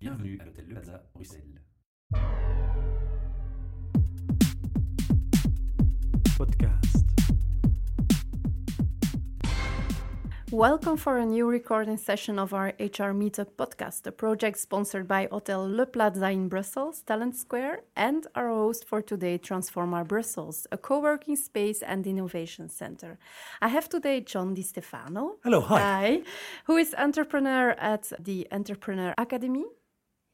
Bienvenue à l'hôtel Le Plaza, Bruxelles. Podcast. Welcome for a new recording session of our HR Meetup podcast, a project sponsored by Hotel Le Plaza in Brussels, Talent Square, and our host for today, Transforma Brussels, a co working space and innovation center. I have today John Di Stefano. Hello, hi. Hi, who is entrepreneur at the Entrepreneur Academy.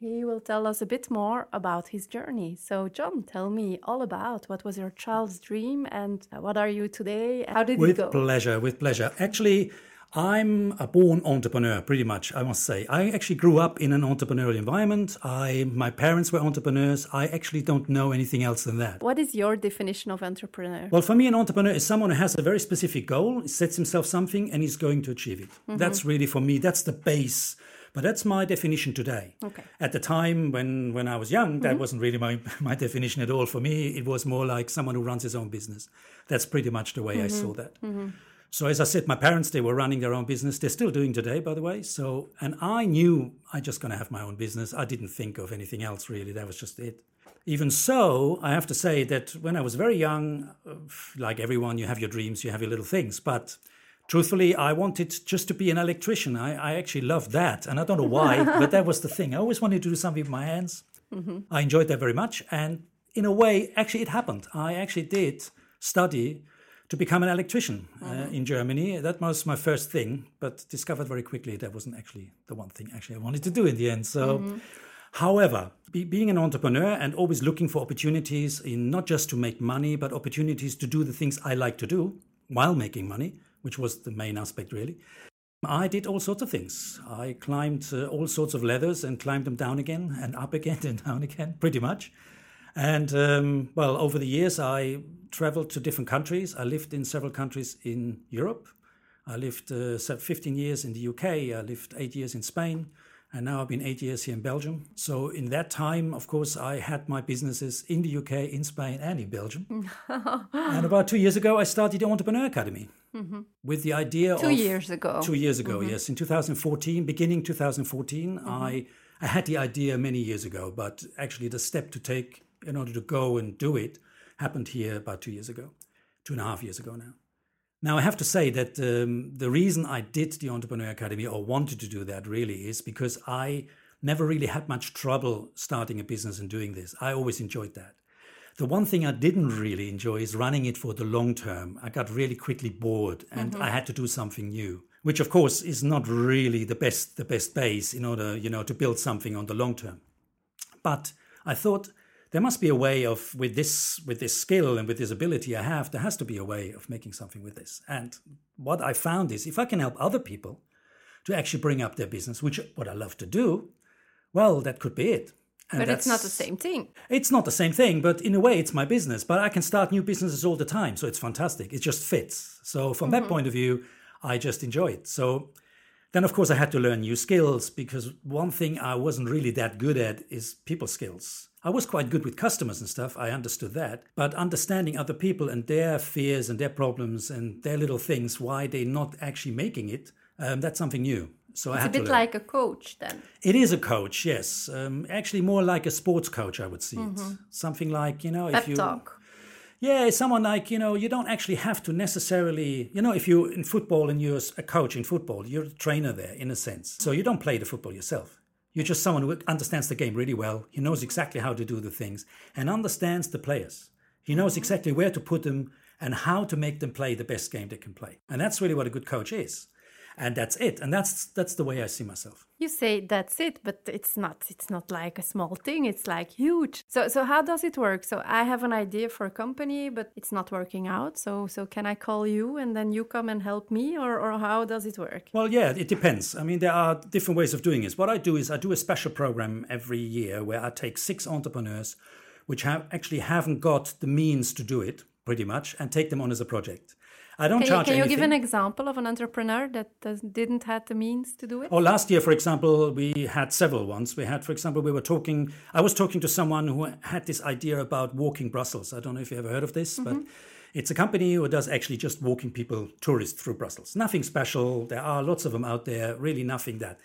He will tell us a bit more about his journey. So, John, tell me all about what was your child's dream and what are you today? How did With it go? pleasure, with pleasure. Actually, I'm a born entrepreneur, pretty much, I must say. I actually grew up in an entrepreneurial environment. I, my parents were entrepreneurs. I actually don't know anything else than that. What is your definition of entrepreneur? Well, for me, an entrepreneur is someone who has a very specific goal, sets himself something, and he's going to achieve it. Mm-hmm. That's really for me, that's the base. But that's my definition today. Okay. At the time when, when I was young, that mm-hmm. wasn't really my, my definition at all. For me, it was more like someone who runs his own business. That's pretty much the way I mm-hmm. saw that. Mm-hmm. So as I said, my parents they were running their own business. They're still doing today, by the way. So and I knew I just gonna have my own business. I didn't think of anything else really. That was just it. Even so, I have to say that when I was very young, uh, like everyone, you have your dreams, you have your little things. But truthfully, I wanted just to be an electrician. I, I actually loved that, and I don't know why, but that was the thing. I always wanted to do something with my hands. Mm-hmm. I enjoyed that very much, and in a way, actually, it happened. I actually did study to become an electrician uh, mm-hmm. in Germany. That was my first thing, but discovered very quickly that wasn't actually the one thing actually I wanted to do in the end. So, mm-hmm. however, be, being an entrepreneur and always looking for opportunities in not just to make money, but opportunities to do the things I like to do while making money, which was the main aspect really. I did all sorts of things. I climbed uh, all sorts of ladders and climbed them down again and up again and down again, pretty much. And um, well, over the years, I traveled to different countries. I lived in several countries in Europe. I lived uh, 15 years in the UK. I lived eight years in Spain. And now I've been eight years here in Belgium. So in that time, of course, I had my businesses in the UK, in Spain, and in Belgium. and about two years ago, I started the Entrepreneur Academy Mm-hmm. with the idea Two of years ago. Two years ago, mm-hmm. yes, in 2014, beginning 2014, mm-hmm. I I had the idea many years ago, but actually the step to take in order to go and do it happened here about two years ago, two and a half years ago now. Now I have to say that um, the reason I did the Entrepreneur Academy or wanted to do that really is because I never really had much trouble starting a business and doing this. I always enjoyed that. The one thing I didn't really enjoy is running it for the long term. I got really quickly bored and mm-hmm. I had to do something new, which of course is not really the best the best base in order, you know, to build something on the long term. But I thought there must be a way of with this with this skill and with this ability I have, there has to be a way of making something with this. And what I found is if I can help other people to actually bring up their business, which what I love to do, well, that could be it. And but it's not the same thing. it's not the same thing, but in a way, it's my business. But I can start new businesses all the time, so it's fantastic. It just fits. So from that point of view, I just enjoy it. So then, of course, I had to learn new skills because one thing I wasn't really that good at is people skills. I was quite good with customers and stuff. I understood that, but understanding other people and their fears and their problems and their little things, why they're not actually making it, um, that's something new. So It's a bit like a coach then. It is a coach, yes. Um, actually, more like a sports coach, I would see it. Something like you know, Pep if you talk. yeah, someone like you know, you don't actually have to necessarily you know, if you're in football and you're a coach in football, you're a trainer there in a sense. So you don't play the football yourself. You're just someone who understands the game really well. He knows exactly how to do the things and understands the players. He knows exactly where to put them and how to make them play the best game they can play. And that's really what a good coach is. And that's it. And that's that's the way I see myself. You say that's it, but it's not. It's not like a small thing. It's like huge. So, so how does it work? So, I have an idea for a company, but it's not working out. So, so can I call you and then you come and help me, or, or how does it work? Well, yeah, it depends. I mean, there are different ways of doing this. What I do is I do a special program every year where I take six entrepreneurs which have actually haven't got the means to do it, pretty much, and take them on as a project. I don't Can you, charge can you anything. give an example of an entrepreneur that does, didn't have the means to do it? Oh, last year, for example, we had several ones. We had, for example, we were talking, I was talking to someone who had this idea about walking Brussels. I don't know if you ever heard of this, but mm-hmm. it's a company who does actually just walking people, tourists through Brussels. Nothing special. There are lots of them out there, really nothing that.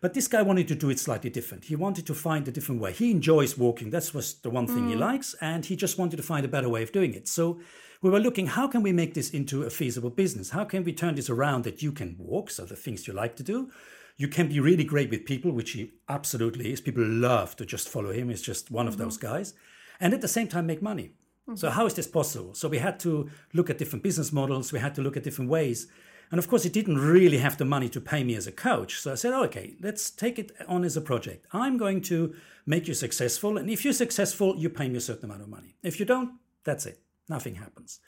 But this guy wanted to do it slightly different. He wanted to find a different way. He enjoys walking. That was the one thing he mm. likes. And he just wanted to find a better way of doing it. So we were looking, how can we make this into a feasible business? How can we turn this around that you can walk, so the things you like to do? You can be really great with people, which he absolutely is. People love to just follow him. He's just one of those mm-hmm. guys. And at the same time, make money. So, mm-hmm. how is this possible? So, we had to look at different business models, we had to look at different ways. And of course, he didn't really have the money to pay me as a coach. So I said, oh, okay, let's take it on as a project. I'm going to make you successful. And if you're successful, you pay me a certain amount of money. If you don't, that's it. Nothing happens.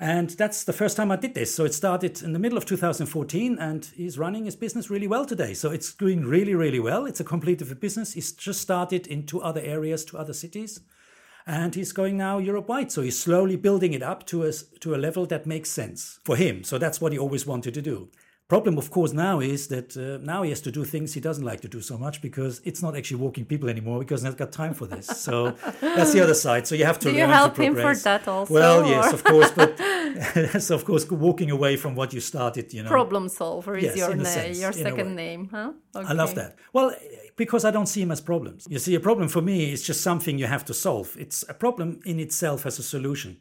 And that's the first time I did this. So it started in the middle of 2014, and he's running his business really well today. So it's doing really, really well. It's a complete different business. He's just started in two other areas, two other cities and he's going now Europe wide. So he's slowly building it up to a to a level that makes sense for him. So that's what he always wanted to do. Problem, of course, now is that uh, now he has to do things he doesn't like to do so much because it's not actually walking people anymore because he's not got time for this. So that's the other side. So you have to Do you help him for that also? Well, yes, of course, but that's of course walking away from what you started. You know, Problem solver is Yes, your na- sense, your second name, huh? Okay. I love that. Well, because I don't see him as problems. You see, a problem for me is just something you have to solve. It's a problem in itself as a solution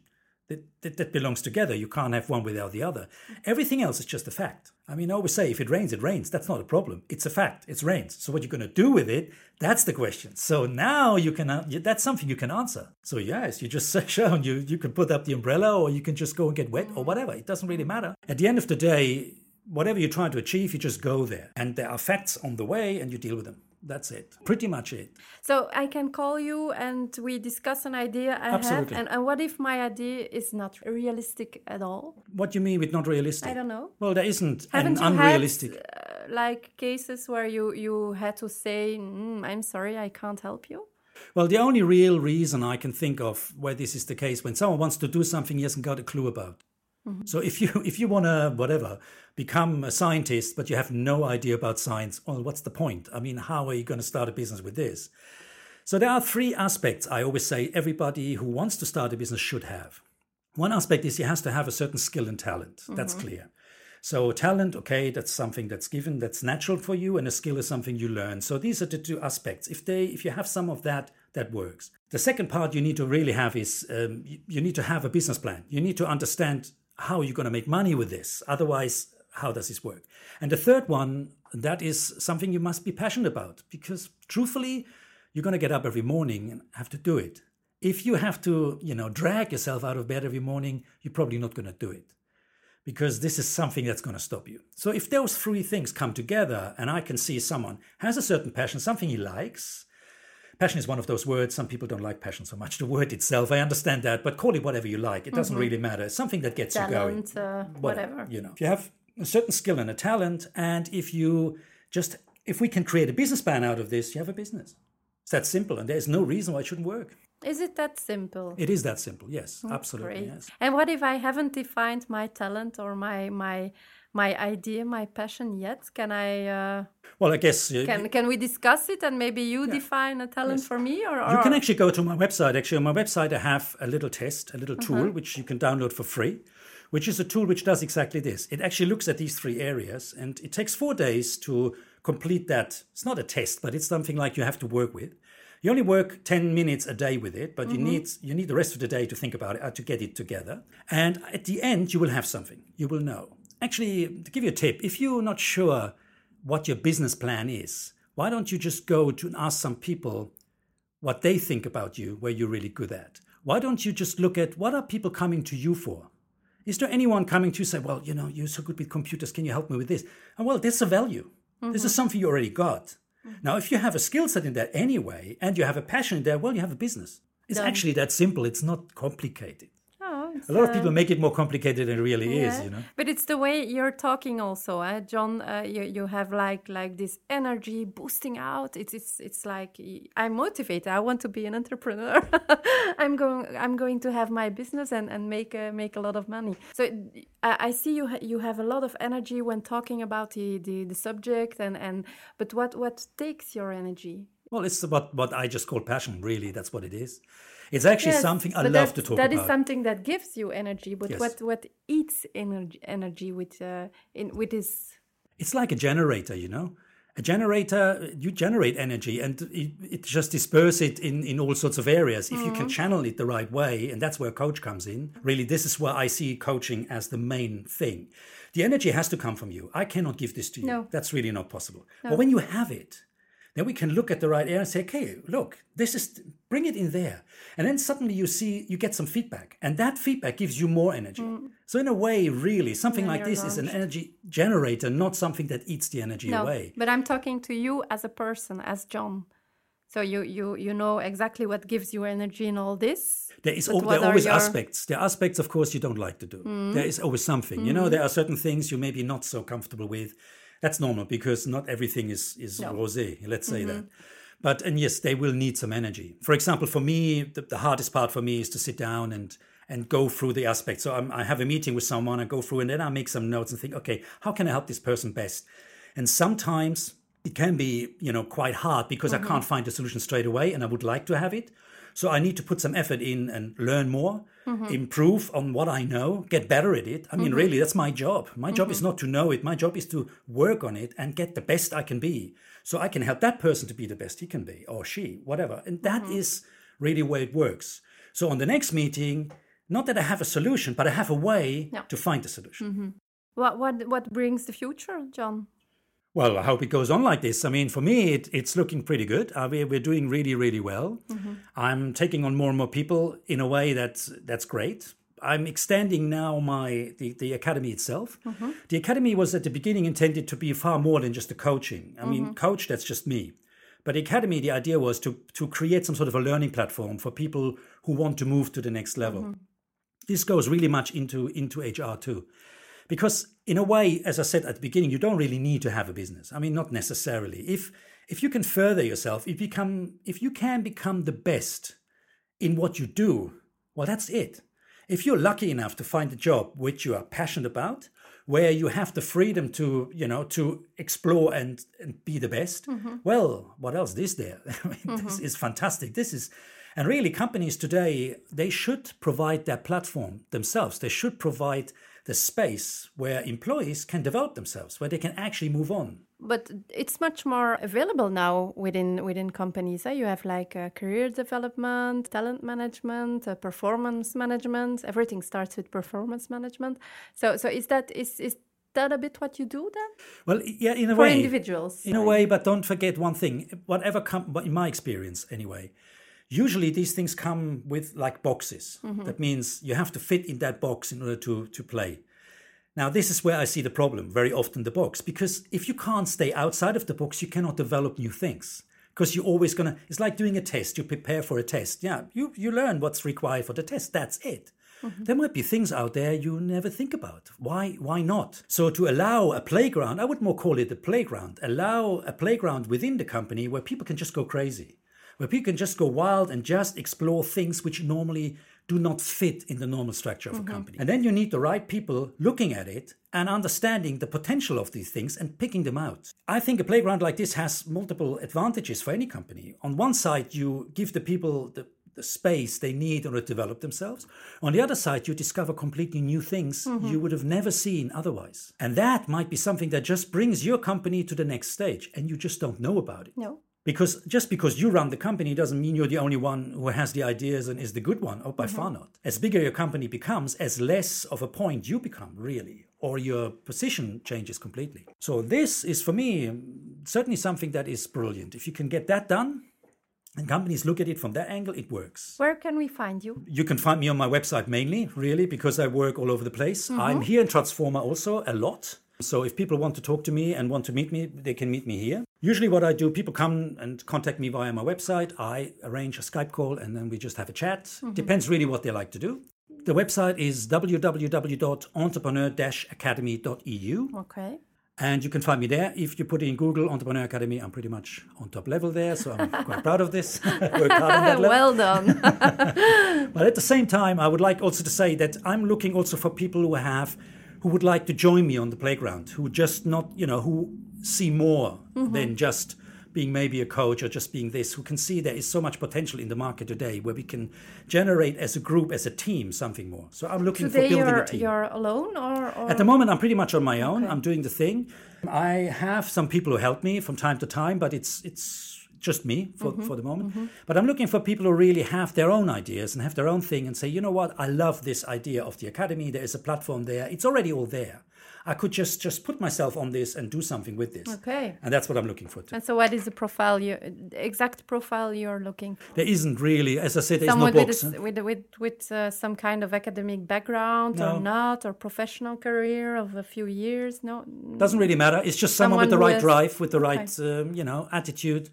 that, that, belongs together. You can't have one without the other. Everything else is just a fact. I mean, I always say if it rains, it rains. That's not a problem. It's a fact. It rains. So what you're going to do with it, that's the question. So now you can, uh, that's something you can answer. So yes, you just shown you, you can put up the umbrella or you can just go and get wet or whatever. It doesn't really matter. At the end of the day, whatever you're trying to achieve, you just go there. And there are facts on the way and you deal with them. That's it. Pretty much it. So I can call you and we discuss an idea I Absolutely. have. And, and what if my idea is not realistic at all? What do you mean with not realistic? I don't know. Well, there isn't Haven't an you unrealistic. had uh, like cases where you you had to say, mm, "I'm sorry, I can't help you"? Well, the only real reason I can think of where this is the case when someone wants to do something he hasn't got a clue about. So if you if you want to whatever become a scientist but you have no idea about science, well, what's the point? I mean, how are you going to start a business with this? So there are three aspects I always say everybody who wants to start a business should have. One aspect is he has to have a certain skill and talent. That's clear. So talent, okay, that's something that's given, that's natural for you, and a skill is something you learn. So these are the two aspects. If they, if you have some of that, that works. The second part you need to really have is um, you, you need to have a business plan. You need to understand how are you're going to make money with this. Otherwise, how does this work? And the third one, that is something you must be passionate about because truthfully, you're going to get up every morning and have to do it. If you have to, you know, drag yourself out of bed every morning, you're probably not going to do it because this is something that's going to stop you. So if those three things come together and I can see someone has a certain passion, something he likes, passion is one of those words. Some people don't like passion so much the word itself. I understand that but call it whatever you like. It doesn't really matter. It's something that gets you going. uh, whatever. you know. If you have a certain skill and a talent and if you just if we can create a business plan out of this you have a business. It's that simple and there's no reason why it shouldn't work. Is it that simple? it is that simple yes. Absolutely Great. yes. And what if I haven't defined my talent or my my my idea, my passion yet? Can I? Uh, well i guess uh, can can we discuss it and maybe you define a talent for me or, or You can actually go to my website. Actually, on my website, I have a little test, a little Uh-huh. tool which you can download for free, which is a tool which does exactly this. It actually looks at these three areas, and it takes four days to complete that. It's not a test, but it's something like you have to work with. You only work ten minutes a day with it, but you Mm-hmm. need you need the rest of the day to think about it, uh, to get it together. And at the end, you will have something. You will know. Actually, to give you a tip, if you're not sure what your business plan is, why don't you just go to ask some people what they think about you, where you're really good at. Why don't you just look at what are people coming to you for? Is there anyone coming to you say, well, you know, you're so good with computers, can you help me with this? And well, this is a value. This is mm-hmm. something you already got. Mm-hmm. Now, if you have a skill set in that anyway, and you have a passion in there, well, you have a business. It's Done. actually that simple. It's not complicated. A lot of people make it more complicated than it really is, you know. But it's the way you're talking also, eh? John. Uh, you you have like like this energy boosting out. It's it's it's like I'm motivated. I want to be an entrepreneur. I'm going I'm going to have my business and and make uh, make a lot of money. So I, I see you ha- you have a lot of energy when talking about the, the the subject and and but what what takes your energy? Well, it's what, what I just call passion, really. That's what it is. It's actually Yes, something I love to talk That about. is something that gives you energy. But Yes. what what eats energy energy with uh, in with this it's like a generator, you know. A generator, you generate energy and it, it just disperse it in, in all sorts of areas. If you can channel it the right way, and that's where coach comes in. Really, this is where I see coaching as the main thing. The energy has to come from you. I cannot give this to you. No. That's really not possible. But when you have it, then we can look at the right area and say, okay, look, this is bring it in there. And then suddenly you see you get some feedback. And that feedback gives you more energy. Mm. So in a way, really, something Then like this is an energy generator, not something that eats the energy No, away. but I'm talking to you as a person, as John. So you you you know exactly what gives you energy in all this. There is al- there are always your- aspects. There are aspects, of course, you don't like to do. Mm. There is always something. You know, mm. there are certain things you may be not so comfortable with. That's normal because not everything is is No. rosé. Let's say mm-hmm. that. But and yes, they will need some energy. For example, for me, the, the hardest part for me is to sit down and and go through the aspects. So I'm, I have a meeting with someone, I go through, and then I make some notes and think, okay, how can I help this person best? And sometimes it can be, you know, quite hard because I mm-hmm. can't find a solution straight away, and I would like to have it. So I need to put some effort in and learn more, mm-hmm. improve on what I know, get better at it. I mean, mm-hmm. really, that's my job. My job is mm-hmm. not to know it. My job is to work on it and get the best I can be. So I can help that person to be the best he can be, or she, whatever. And that is really where it works. So on the next meeting, not that I have a solution, but I have a way Yeah. to find the solution. What what what brings the future, John? Well, I hope it goes on like this. I mean, for me, it, it's looking pretty good. Uh, we're, we're doing really, really well. Mm-hmm. I'm taking on more and more people in a way that's that's great. I'm extending now my the, the academy itself. Mm-hmm. The academy was at the beginning intended to be far more than just a coaching. I mean, mm-hmm. coach that's just me. But the academy, the idea was to to create some sort of a learning platform for people who want to move to the next level. This goes really much into into HR too because in a way as i said at the beginning you don't really need to have a business. I mean not necessarily. If if you can further yourself if you become if you can become the best in what you do well that's it. If you're lucky enough to find a job which you are passionate about where you have the freedom to you know to explore and, and be the best mm-hmm. well what else is there? I mean, this mm-hmm. is fantastic. This is and really companies today they should provide their platform themselves. They should provide the space where employees can develop themselves where they can actually move on But it's much more available now within within companies. Eh? You have like uh, career development, talent management, uh, performance management. Everything starts with performance management. So so is that is is that a bit what you do then well yeah in a for way For individuals? in a way but don't forget one thing whatever come in my experience anyway usually these things come with like boxes. Mm-hmm. That means you have to fit in that box in order to to play. Now this is where i see the problem very often the box because if you can't stay outside of the box you cannot develop new things. Because you're always gonna it's like doing a test. You prepare for a test. Yeah you you learn what's required for the test. That's it. Mm-hmm. There might be things out there you never think about. Why why not? So to allow a playground, I would more call it a playground. Allow a playground within the company where people can just go crazy. Where people can just go wild and just explore things which normally do not fit in the normal structure of a mm-hmm. company. And then you need the right people looking at it and understanding the potential of these things and picking them out. I think a playground like this has multiple advantages for any company. On one side, you give the people the the space they need in order to develop themselves. On the other side, you discover completely new things mm-hmm. you would have never seen otherwise. And that might be something that just brings your company to the next stage and you just don't know about it. No. Because just because you run the company doesn't mean you're the only one who has the ideas and is the good one. Oh, by mm-hmm. far not. As bigger your company becomes, as less of a point you become, really, or your position changes completely. So, this is for me certainly something that is brilliant. If you can get that done, and companies look at it from that angle, it works. Where can we find you? You can find me on my website mainly, really, because I work all over the place. Mm-hmm. I'm here in Transforma also a lot. So if people want to talk to me and want to meet me, they can meet me here. Usually, what I do, people come and contact me via my website. I arrange a Skype call and then we just have a chat. Mm-hmm. Depends really what they like to do. The website is www.entrepreneur-academy.eu. Okay. And you can find me there. If you put in Google Entrepreneur Academy, I'm pretty much on top level there. So I'm quite proud of this. Hard on that well done. But at the same time, I would like also to say that I'm looking also for people who have, who would like to join me on the playground, who just not, you know, who see more mm-hmm. than just being maybe a coach or just being this, who can see there is so much potential in the market today where we can generate as a group, as a team, something more. So I'm looking Today for building you're, a team. you're alone or, or At the moment, I'm pretty much on my own. I'm doing the thing. I have some people who help me from time to time, but it's it's just me for, Mm-hmm. for the moment. But I'm looking for people who really have their own ideas and have their own thing and say, you know what, I love this idea of the academy. There is a platform there. It's already all there. I could just just put myself on this and do something with this. Okay. And that's what I'm looking for. Too. And so, what is the profile you exact profile you're looking for? There isn't really, as I said, there's Someone no with books. a s- with with with uh, some kind of academic background No. or not, or professional career of a few years. No, Doesn't really matter. It's just someone, with the right has- drive, with the right, um, you know, attitude.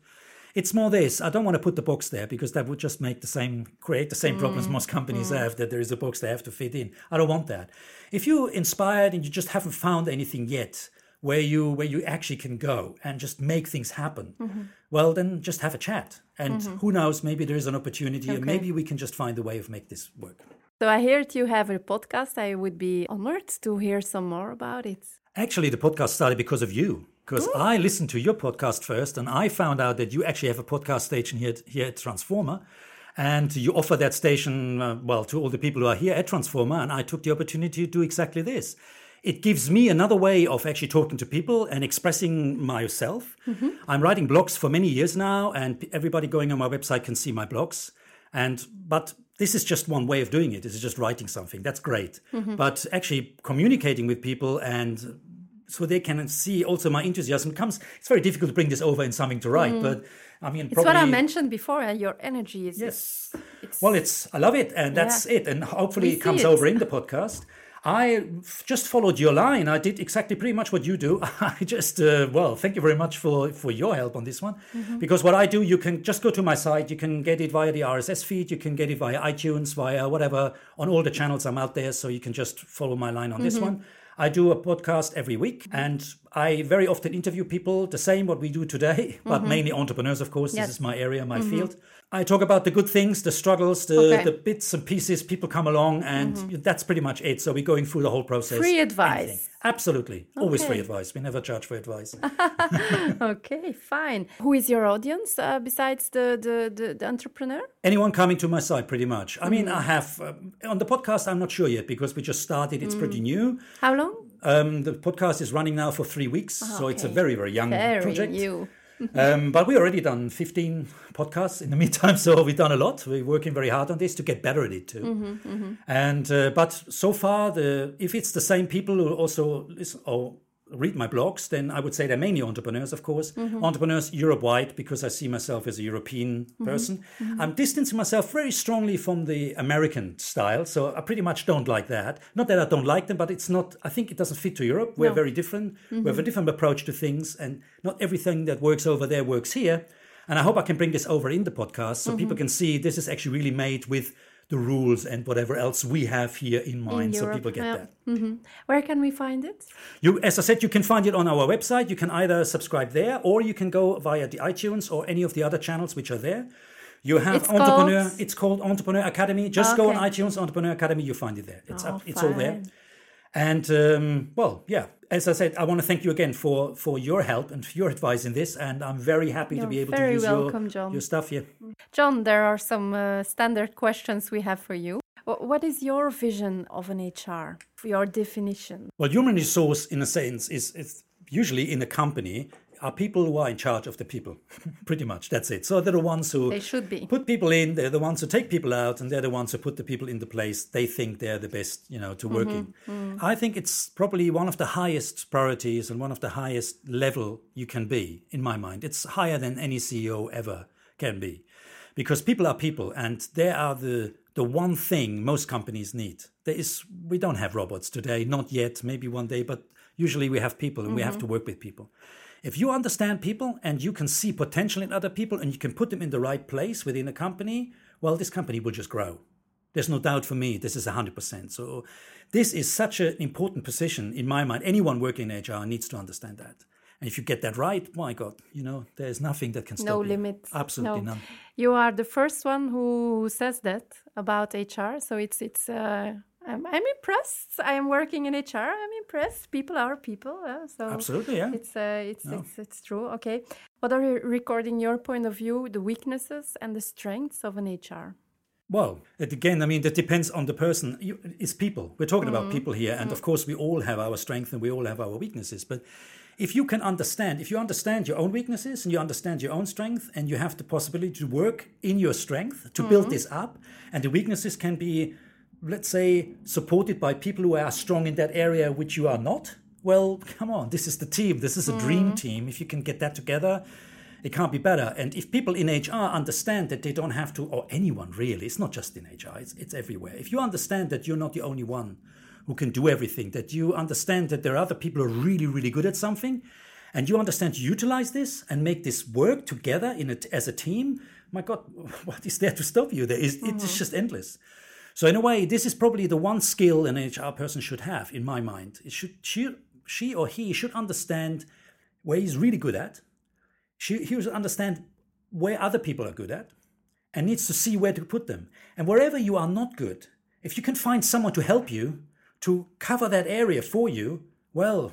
It's more this. I don't want to put the box there because that would just make the same, create the same Mm. problems most companies have. That there is a box they have to fit in. I don't want that. If you're inspired and you just haven't found anything yet where you where you actually can go and just make things happen, Mm-hmm. well then just have a chat. And who knows? Maybe there is an opportunity, and maybe we can just find a way of make this work. So I heard you have a podcast. I would be honored to hear some more about it. Actually, the podcast started because of you. Because mm. I listened to your podcast first, and I found out that you actually have a podcast station here, here at Transforma, and you offer that station uh, well to all the people who are here at Transforma. And I took the opportunity to do exactly this. It gives me another way of actually talking to people and expressing myself. Mm-hmm. I'm writing blogs for many years now, and everybody going on my website can see my blogs. And but this is just one way of doing it. This is just writing something. That's great. Mm-hmm. But actually communicating with people and so they can see also my enthusiasm comes. It's very difficult to bring this over in something to write, but I mean, It's probably what I mentioned before. Uh, your energy is Yes. It's, Well, it's I love it, and that's Yeah. it. And hopefully, We it comes it. over in the podcast. I just followed your line. I did exactly pretty much what you do. I just uh, well, thank you very much for for your help on this one, Mm-hmm. because what I do, you can just go to my site. You can get it via the RSS feed. You can get it via iTunes, via whatever on all the channels I'm out there. So you can just follow my line on this Mm-hmm. one. I do a podcast every week, and I very often interview people. The same what we do today, but mainly entrepreneurs, of course. Mm-hmm. Yes. This is my area, my field. I talk about the good things, the struggles, the, Okay. the bits and pieces. People come along, and that's pretty much it. So we're going through the whole process. Free advice. Anything. Absolutely, always free advice. We never charge for advice. okay, fine. Who is your audience uh, besides the, the, the, the entrepreneur? Anyone coming to my site, pretty much. I Mm. mean, I have um, on the podcast. I'm not sure yet because we just started. It's pretty Mm. new. How long? Um, the podcast is running now for three weeks, so it's a Ah, very very young Very project. new. um, but we already done 15 podcasts in the meantime, so we've done a lot. We're working very hard on this to get better at it too. Mm-hmm, And uh, but so far, the if it's the same people who also listen or read my blogs, then I would say they're mainly entrepreneurs, of course, Mm-hmm. entrepreneurs Europe wide because I see myself as a European Mm-hmm, person. I'm distancing myself very strongly from the American style, so I pretty much don't like that. Not that I don't like them, but it's not. I think it doesn't fit to Europe. We're No. Mm-hmm. very different. We have a different approach to things, and not everything that works over there works here. And I hope I can bring this over in the podcast so Mm-hmm. people can see this is actually really made with the rules and whatever else we have here in mind, so people get yeah. that. Mm-hmm. Where can we find it? You, as I said, you can find it on our website. You can either subscribe there, or you can go via the iTunes or any of the other channels which are there. You have It's Entrepreneur. called- It's called Entrepreneur Academy. Just go on iTunes, Entrepreneur Academy. You find it there. It's Oh, up. It's all there. Oh, And um, well, yeah. As I said, I want to thank you again for for your help and your advice in this. And I'm very happy to You're be able to use welcome, your John. your stuff here. John, there are some uh, standard questions we have for you. What is your vision of an HR? Your definition? Well, human resource, in a sense, is, is usually in a company are people who are in charge of the people. Pretty much, that's it. So they're the ones who They should be. put people in. They're the ones who take people out, and they're the ones who put the people in the place they think they're the best, you know, to work mm-hmm, in. Mm. I think it's probably one of the highest priorities and one of the highest level you can be, in my mind. It's higher than any CEO ever can be, because people are people, and they are the the one thing most companies need. There is we don't have robots today, not yet. Maybe one day, but usually we have people, and we have mm-hmm. to work with people. If you understand people and you can see potential in other people and you can put them in the right place within a company, well, this company will just grow. There's no doubt for me, this is 100%. So, this is such an important position in my mind. Anyone working in HR needs to understand that. And if you get that right, my God, you know, there's nothing that can stop No you. limits. Absolutely no. none. You are the first one who says that about HR. So it's it's uh, I'm, I'm impressed. I am working in HR. I'm impressed. People are people. Uh, so Absolutely, yeah. It's uh, it's, it's it's true. Okay. What are you recording your point of view, the weaknesses and the strengths of an HR? Well, it, again, I mean, that depends on the person. You, it's people. We're talking about people here, and of course, we all have our strengths and we all have our weaknesses. But if you can understand, if you understand your own weaknesses and you understand your own strength, and you have the possibility to work in your strength to build this up, and the weaknesses can be, let's say, supported by people who are strong in that area which you are not. Well, come on, this is the team. This is a dream mm. team. If you can get that together, it can't be better. And if people in HR understand that they don't have to, or anyone really, it's not just in HR, it's, it's everywhere. If you understand that you're not the only one who can do everything, that you understand that there are other people who are really, really good at something, and you understand to utilize this and make this work together in a, as a team, my God, what is there to stop you? There is, It's mm. just endless. So in a way, this is probably the one skill an HR person should have, in my mind. It should she, she or he should understand where he's really good at. She, he should understand where other people are good at, and needs to see where to put them. And wherever you are not good, if you can find someone to help you to cover that area for you, well,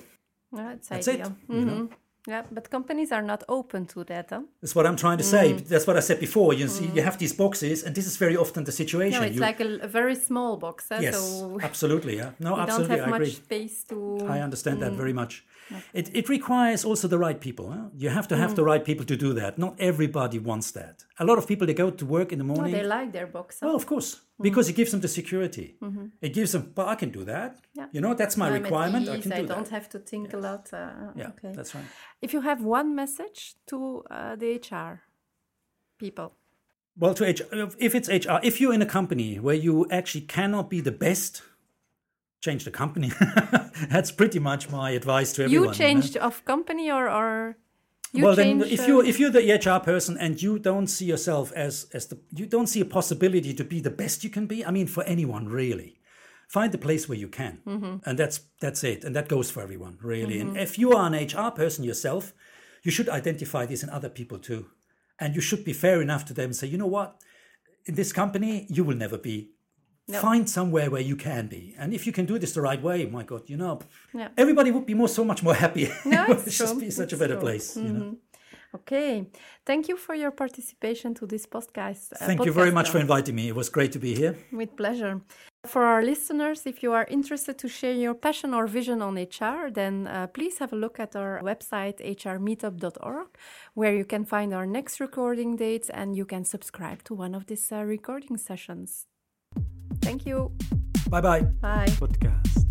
it's that's ideal. it. You know? Mm-hmm. Yeah, but companies are not open to that. Huh? That's what I'm trying to say. Mm. That's what I said before. You see, mm. you have these boxes, and this is very often the situation. No, it's You- like a, a very small box. Huh? yes, So absolutely. Yeah, no, absolutely. have I much agree. space to. I understand that mm. very much. It, it requires also the right people. Huh? You have to have the right people to do that. Not everybody wants that. A lot of people they go to work in the No, morning. they like their box. well, of course, because it gives them the security. It gives them. But I can do that. Yeah. You know, that's my I'm requirement. I can do I don't have to think a lot. Uh, yeah, okay. that's right. If you have one message to uh, the HR people, Well, to HR, if it's HR, if you're in a company where you actually cannot be the best, change the company. That's pretty much my advice to everyone. you changed of company or or you well, then, if uh, you if you're the HR person and you don't see yourself as as the you don't see a possibility to be the best you can be. I mean, for anyone really, find the place where you can, Mm-hmm. and that's that's it, and that goes for everyone really. And if you are an HR person yourself, you should identify this in other people too, and you should be fair enough to them. and Say, you know what, in this company, you will never be. Find somewhere where you can be, and if you can do this the right way, my God, you know, Yeah. everybody would be more so much more happy. No, it would it's just be such a better true. Mm-hmm. place, you know. Okay, thank you for your participation to this podcast. uh, Thank you very podcast, much for inviting me. It was great to be here. With pleasure. For our listeners, if you are interested to share your passion or vision on HR, then uh, please have a look at our website, hrmeetup.org, where you can find our next recording dates and you can subscribe to one of these uh, recording sessions. Thank you. Bye bye. Bye. Podcast.